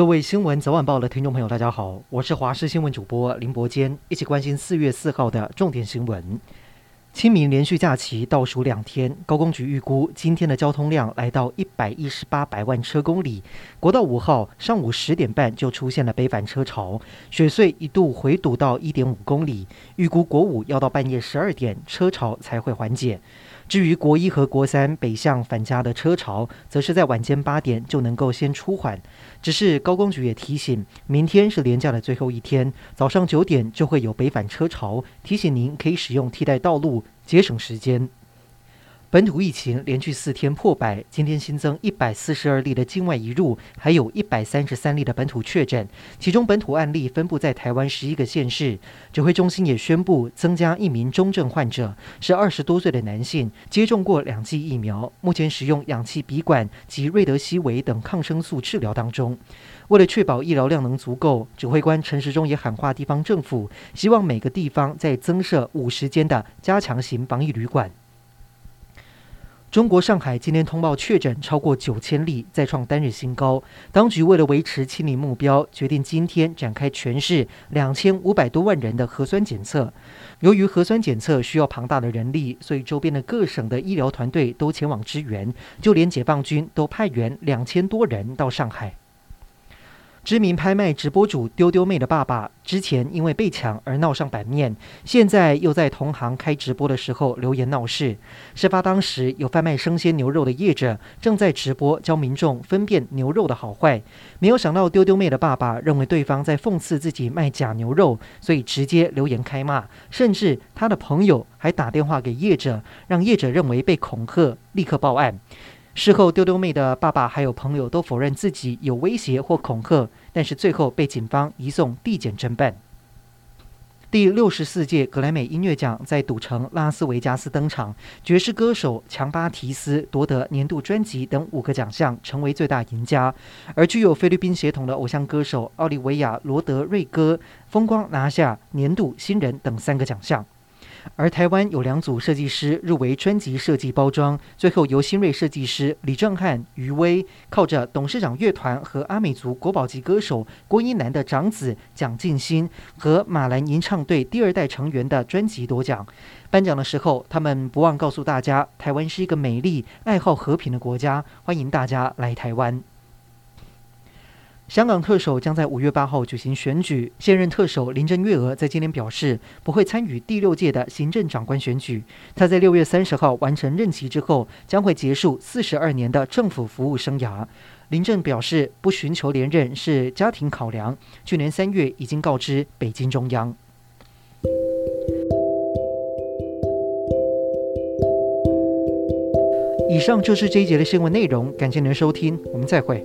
各位新闻早晚报的听众朋友，大家好，我是华视新闻主播林伯坚，一起关心四月四号的重点新闻。清明连续假期倒数两天，高公局预估今天的交通量来到一百一十八百万车公里。国道五号上午十点半就出现了北返车潮，雪隧一度回堵到一点五公里，预估国五要到半夜十二点车潮才会缓解。至于国一和国三北向返家的车潮，则是在晚间八点就能够先出缓。只是高公局也提醒，明天是连假的最后一天，早上九点就会有北返车潮，提醒您可以使用替代道路，节省时间。本土疫情连续四天破百，今天新增一百四十二例的境外移入，还有一百三十三例的本土确诊，其中本土案例分布在台湾十一个县市。指挥中心也宣布增加一名中症患者，是二十多岁的男性，接种过两剂疫苗，目前使用氧气鼻管及瑞德西韦等抗生素治疗当中。为了确保医疗量能足够，指挥官陈时中也喊话地方政府，希望每个地方再增设五十间的加强型防疫旅馆。中国上海今天通报确诊超过九千例，再创单日新高。当局为了维持清零目标，决定今天展开全市两千五百多万人的核酸检测。由于核酸检测需要庞大的人力，所以周边的各省的医疗团队都前往支援，就连解放军都派员两千多人到上海。知名拍卖直播主丢丢妹的爸爸之前因为被抢而闹上版面，现在又在同行开直播的时候留言闹事。事发当时，有贩卖生鲜牛肉的业者正在直播教民众分辨牛肉的好坏，没有想到丢丢妹的爸爸认为对方在讽刺自己卖假牛肉，所以直接留言开骂，甚至他的朋友还打电话给业者，让业者认为被恐吓，立刻报案。事后，丢丢妹的爸爸还有朋友都否认自己有威胁或恐吓，但是最后被警方移送地检侦办。第六十四届格莱美音乐奖在赌城拉斯维加斯登场，爵士歌手强巴提斯夺得年度专辑等五个奖项，成为最大赢家。而具有菲律宾血统的偶像歌手奥利维亚罗德瑞戈风光拿下年度新人等三个奖项。而台湾有两组设计师入围专辑设计包装，最后由新锐设计师李正翰、余威靠着董事长乐团和阿美族国宝级歌手郭英男的长子蒋劲新和马兰吟唱队第二代成员的专辑夺奖。颁奖的时候，他们不忘告诉大家，台湾是一个美丽、爱好和平的国家，欢迎大家来台湾。香港特首将在五月八号举行选举，现任特首林郑月娥在今天表示不会参与第六届的行政长官选举。她在六月三十号完成任期之后，将会结束四十二年的政府服务生涯。林郑表示不寻求连任是家庭考量，去年三月已经告知北京中央。以上就是这一节的新闻内容，感谢您的收听，我们再会。